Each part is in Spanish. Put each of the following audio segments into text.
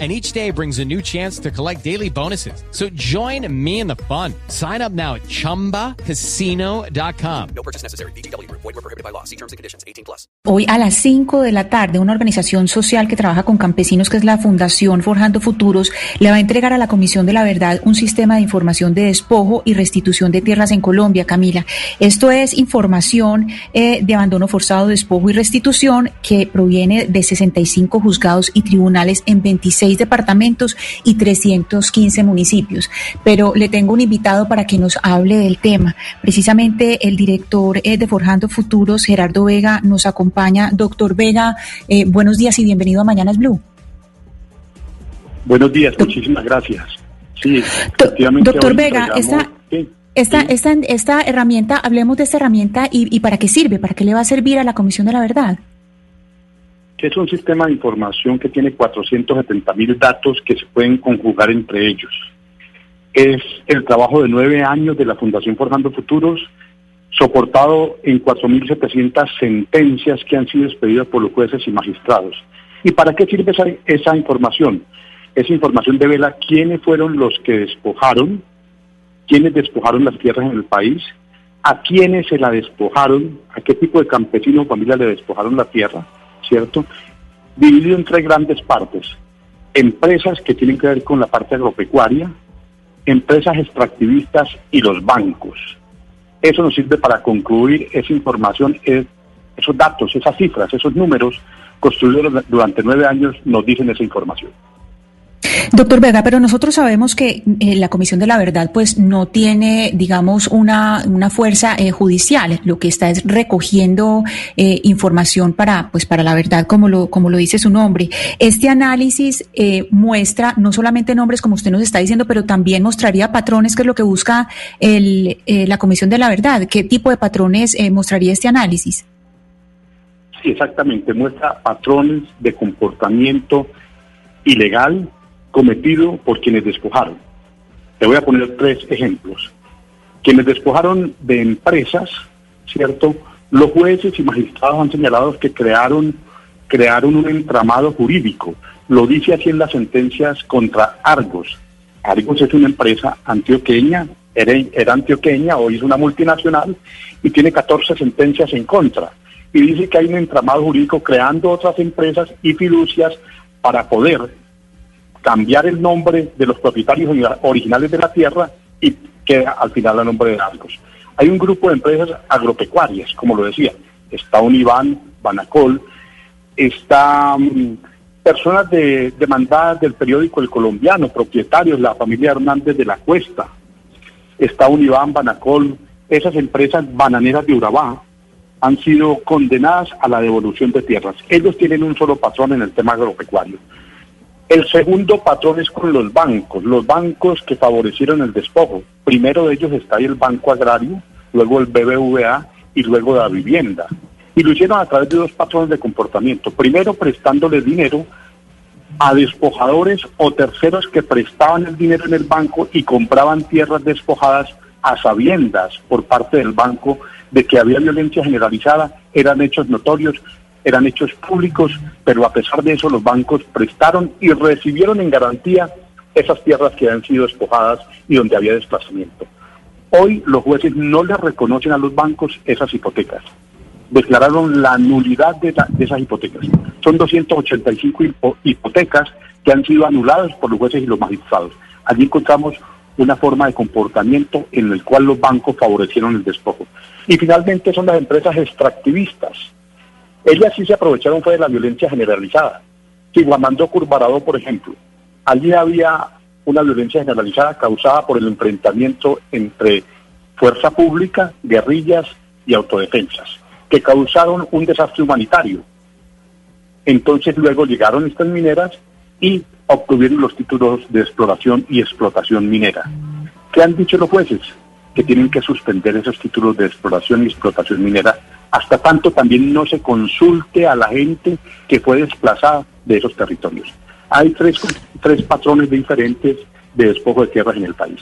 and each day brings a new chance to collect daily bonuses. So join me in the fun. Sign up now at ChumbaCasino.com. No purchase necessary. BGW. Void were prohibited by law. See terms and conditions. 18 plus. Hoy a las 5 de la tarde, una organización social que trabaja con campesinos, que es la Fundación Forjando Futuros, le va a entregar a la Comisión de la Verdad un sistema de información de despojo y restitución de tierras en Colombia, Camila. Esto es información eh, de abandono forzado, despojo y restitución que proviene de 65 juzgados y tribunales en 26 departamentos y 315 municipios. Pero le tengo un invitado para que nos hable del tema. Precisamente el director eh, de Forjando Futuros, Gerardo Vega, nos acompaña. Doctor Vega, eh, buenos días y bienvenido a Mañanas Blue. Buenos días, muchísimas gracias. Sí, Doctor Vega, esta, esta, esta, esta, herramienta, hablemos de esta herramienta y, y para qué sirve, para qué le va a servir a la Comisión de la Verdad es un sistema de información que tiene 470 mil datos que se pueden conjugar entre ellos. Es el trabajo de nueve años de la Fundación Forjando Futuros, soportado en 4.700 sentencias que han sido expedidas por los jueces y magistrados. ¿Y para qué sirve esa, esa información? Esa información devela quiénes fueron los que despojaron, quiénes despojaron las tierras en el país, a quiénes se la despojaron, a qué tipo de campesino o familia le despojaron la tierra, ¿cierto? Dividido en tres grandes partes. Empresas que tienen que ver con la parte agropecuaria, empresas extractivistas y los bancos. Eso nos sirve para concluir esa información, esos datos, esas cifras, esos números construidos durante nueve años nos dicen esa información. Doctor Vega, pero nosotros sabemos que eh, la Comisión de la Verdad pues no tiene, digamos, una, una fuerza eh, judicial. Lo que está es recogiendo eh, información para, pues, para la verdad, como lo, como lo dice su nombre. Este análisis muestra no solamente nombres, como usted nos está diciendo, pero también mostraría patrones, que es lo que busca el, la Comisión de la Verdad. ¿Qué tipo de patrones mostraría este análisis? Sí, exactamente. Muestra patrones de comportamiento ilegal cometido por quienes despojaron. Te voy a poner tres ejemplos. Quienes despojaron de empresas, ¿cierto? Los jueces y magistrados han señalado que crearon, crearon un entramado jurídico. Lo dice así en las sentencias contra Argos. Argos es una empresa antioqueña, era, era antioqueña, hoy es una multinacional y tiene 14 sentencias en contra. Y dice que hay un entramado jurídico creando otras empresas y fiducias para poder cambiar el nombre de los propietarios originales de la tierra y queda al final el nombre de Argos. Hay un grupo de empresas agropecuarias, como lo decía, está Univán, Banacol, está mm, personas de, demandadas del periódico El Colombiano, propietarios, la familia Hernández de la Cuesta, está Univán, Banacol, esas empresas bananeras de Urabá han sido condenadas a la devolución de tierras. Ellos tienen un solo patrón en el tema agropecuario. El segundo patrón es con los bancos, los bancos que favorecieron el despojo. Primero de ellos está ahí el Banco Agrario, luego el BBVA y luego la vivienda. Y lo hicieron a través de dos patrones de comportamiento. Primero prestándole dinero a despojadores o terceros que prestaban el dinero en el banco y compraban tierras despojadas a sabiendas por parte del banco de que había violencia generalizada, eran hechos notorios eran hechos públicos, pero a pesar de eso los bancos prestaron y recibieron en garantía esas tierras que han sido despojadas y donde había desplazamiento. Hoy los jueces no le reconocen a los bancos esas hipotecas. Declararon la nulidad de, esas hipotecas. Son 285 hipotecas que han sido anuladas por los jueces y los magistrados. Allí encontramos una forma de comportamiento en el cual los bancos favorecieron el despojo. Y finalmente son las empresas extractivistas, ellas sí se aprovecharon fue de la violencia generalizada. Guamandó Curvarado, por ejemplo, allí había una violencia generalizada causada por el enfrentamiento entre fuerza pública, guerrillas y autodefensas, que causaron un desastre humanitario. Entonces luego llegaron estas mineras y obtuvieron los títulos de exploración y explotación minera. ¿Qué han dicho los jueces? Que tienen que suspender esos títulos de exploración y explotación minera hasta tanto también no se consulte a la gente que fue desplazada de esos territorios. Hay tres, tres patrones diferentes de despojo de tierras en el país.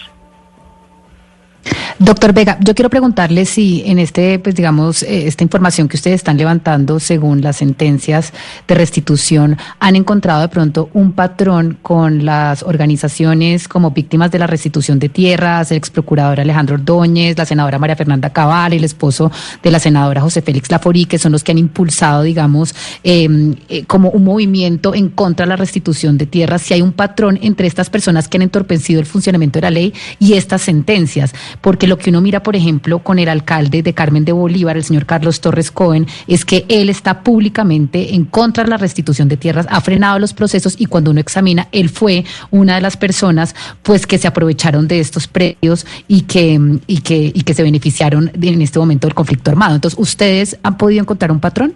Doctor Vega, yo quiero preguntarle si en este, pues digamos, eh, esta información que ustedes están levantando según las sentencias de restitución, han encontrado de pronto un patrón con las organizaciones como víctimas de la restitución de tierras, el ex procurador Alejandro Ordóñez, la senadora María Fernanda Cabal, el esposo de la senadora José Félix Laforí, que son los que han impulsado, digamos, em, eh, como un movimiento en contra de la restitución de tierras, si hay un patrón entre estas personas que han entorpecido el funcionamiento de la ley y estas sentencias, porque lo que uno mira, por ejemplo, con el alcalde de Carmen de Bolívar, el señor Carlos Torres Cohen, es que él está públicamente en contra de la restitución de tierras, ha frenado los procesos y cuando uno examina, él fue una de las personas pues que se aprovecharon de estos predios y que, y que, y que se beneficiaron en este momento del conflicto armado. Entonces, ¿ustedes han podido encontrar un patrón?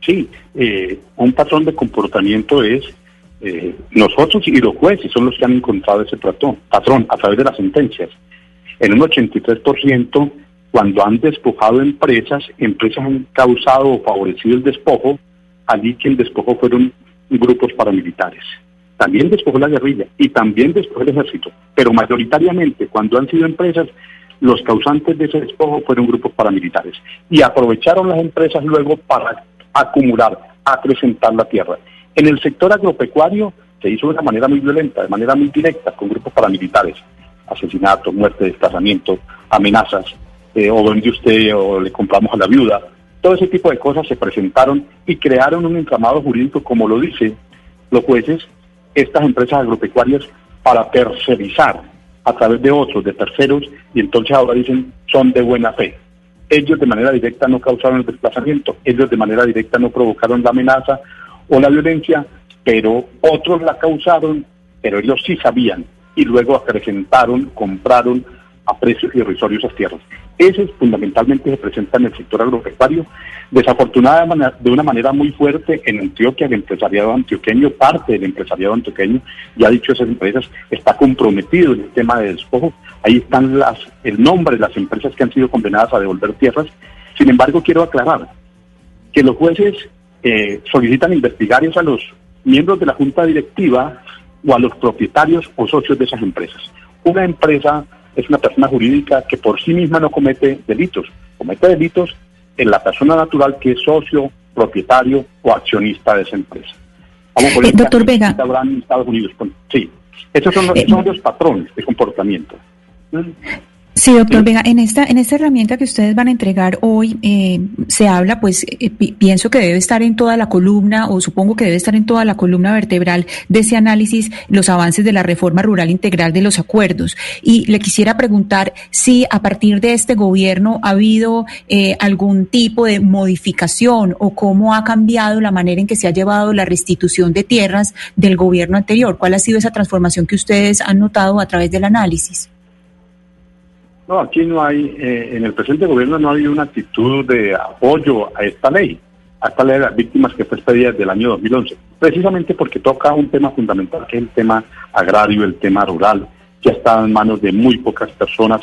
Sí, eh, un patrón de comportamiento es eh, nosotros y los jueces son los que han encontrado ese patrón, patrón a través de las sentencias en un 83% cuando han despojado empresas, empresas han causado o favorecido el despojo, allí que el despojo fueron grupos paramilitares. También despojó la guerrilla y también despojó el ejército, pero mayoritariamente cuando han sido empresas, los causantes de ese despojo fueron grupos paramilitares y aprovecharon las empresas luego para acumular, acrecentar la tierra. En el sector agropecuario se hizo de una manera muy violenta, de manera muy directa, con grupos paramilitares asesinato, muerte, desplazamiento, amenazas, eh, o vende usted o le compramos a la viuda. Todo ese tipo de cosas se presentaron y crearon un entramado jurídico, como lo dicen los jueces, estas empresas agropecuarias para tercerizar a través de otros, de terceros, y entonces ahora dicen son de buena fe. Ellos de manera directa no causaron el desplazamiento, ellos de manera directa no provocaron la amenaza o la violencia, pero otros la causaron, pero ellos sí sabían y luego acrecentaron, compraron a precios irrisorios esas tierras. Ese fundamentalmente se presenta en el sector agropecuario. Desafortunadamente, de una manera muy fuerte en Antioquia, el empresariado antioqueño, parte del empresariado antioqueño, ya ha dicho esas empresas, está comprometido en el tema de despojo. Ahí están las, el nombre de las empresas que han sido condenadas a devolver tierras. Sin embargo, quiero aclarar que los jueces eh, solicitan investigar a los miembros de la Junta Directiva o a los propietarios o socios de esas empresas. Una empresa es una persona jurídica que por sí misma no comete delitos, comete delitos en la persona natural que es socio, propietario o accionista de esa empresa. Eh, doctor Vega. Estados Unidos. Sí, esos son los, eh, son los patrones de comportamiento. Sí, doctor Vega, en esta, en esta herramienta que ustedes van a entregar hoy, eh, se habla, pues eh, pienso que debe estar en toda la columna, o supongo que debe estar en toda la columna vertebral de ese análisis, los avances de la reforma rural integral de los acuerdos. Y le quisiera preguntar si a partir de este gobierno ha habido eh, algún tipo de modificación o cómo ha cambiado la manera en que se ha llevado la restitución de tierras del gobierno anterior. ¿Cuál ha sido esa transformación que ustedes han notado a través del análisis? No, aquí no hay, eh, en el presente gobierno no hay una actitud de apoyo a esta ley, a esta ley de las víctimas que fue expedida desde el año 2011, precisamente porque toca un tema fundamental que es el tema agrario, el tema rural, que está en manos de muy pocas personas,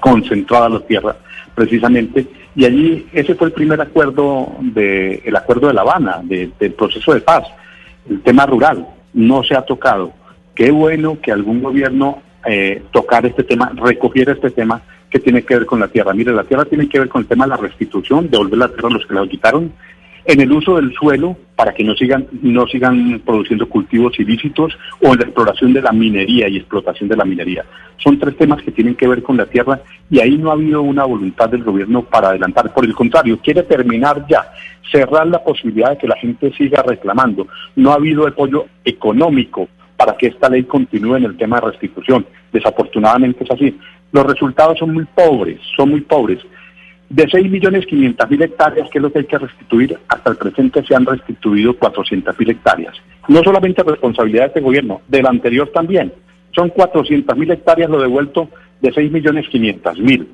concentrada la tierra, precisamente, y allí ese fue el primer acuerdo, de, el acuerdo de La Habana, del proceso de paz, el tema rural, no se ha tocado. Qué bueno que algún gobierno eh, tocar este tema, recoger este tema que tiene que ver con la tierra. Mire, la tierra tiene que ver con el tema de la restitución, devolver la tierra a los que la quitaron, en el uso del suelo para que no sigan, no sigan produciendo cultivos ilícitos o en la exploración de la minería y explotación de la minería. Son tres temas que tienen que ver con la tierra y ahí no ha habido una voluntad del gobierno para adelantar. Por el contrario, quiere terminar ya, cerrar la posibilidad de que la gente siga reclamando. No ha habido apoyo económico para que esta ley continúe en el tema de restitución. Desafortunadamente es así. Los resultados son muy pobres, son muy pobres. De 6.500.000 hectáreas, que es lo que hay que restituir, hasta el presente se han restituido 400.000 hectáreas. No solamente responsabilidad de este gobierno, del anterior también. Son 400.000 hectáreas lo devuelto de 6.500.000.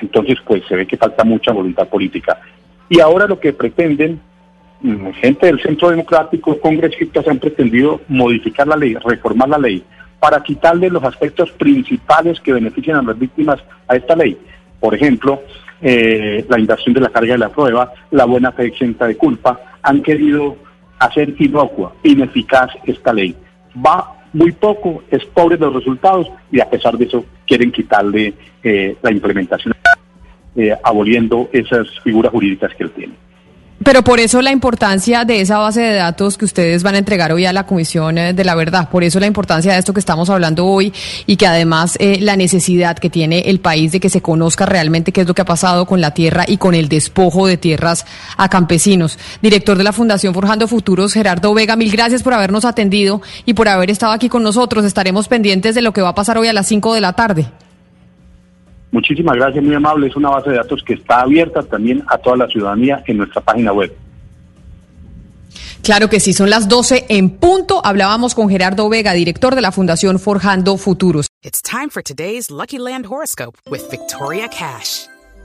Entonces, pues se ve que falta mucha voluntad política. Y ahora lo que pretenden gente del Centro Democrático, congresistas han pretendido modificar la ley, reformar la ley, para quitarle los aspectos principales que benefician a las víctimas a esta ley. Por ejemplo, eh, la inversión de la carga de la prueba, la buena fe exenta de culpa, han querido hacer inocua, ineficaz esta ley. Va muy poco, es pobre los resultados y a pesar de eso quieren quitarle eh, la implementación, eh, aboliendo esas figuras jurídicas que él tiene. Pero por eso la importancia de esa base de datos que ustedes van a entregar hoy a la Comisión eh, de la Verdad, por eso la importancia de esto que estamos hablando hoy y que además eh, la necesidad que tiene el país de que se conozca realmente qué es lo que ha pasado con la tierra y con el despojo de tierras a campesinos. Director de la Fundación Forjando Futuros, Gerardo Vega, mil gracias por habernos atendido y por haber estado aquí con nosotros. Estaremos pendientes de lo que va a pasar hoy a las 5 de la tarde. Muchísimas gracias, muy amable. Es una base de datos que está abierta también a toda la ciudadanía en nuestra página web. Claro que sí, son las 12 en punto. Hablábamos con Gerardo Vega, director de la Fundación Forjando Futuros. It's time for today's Lucky Land horoscope with Victoria Cash.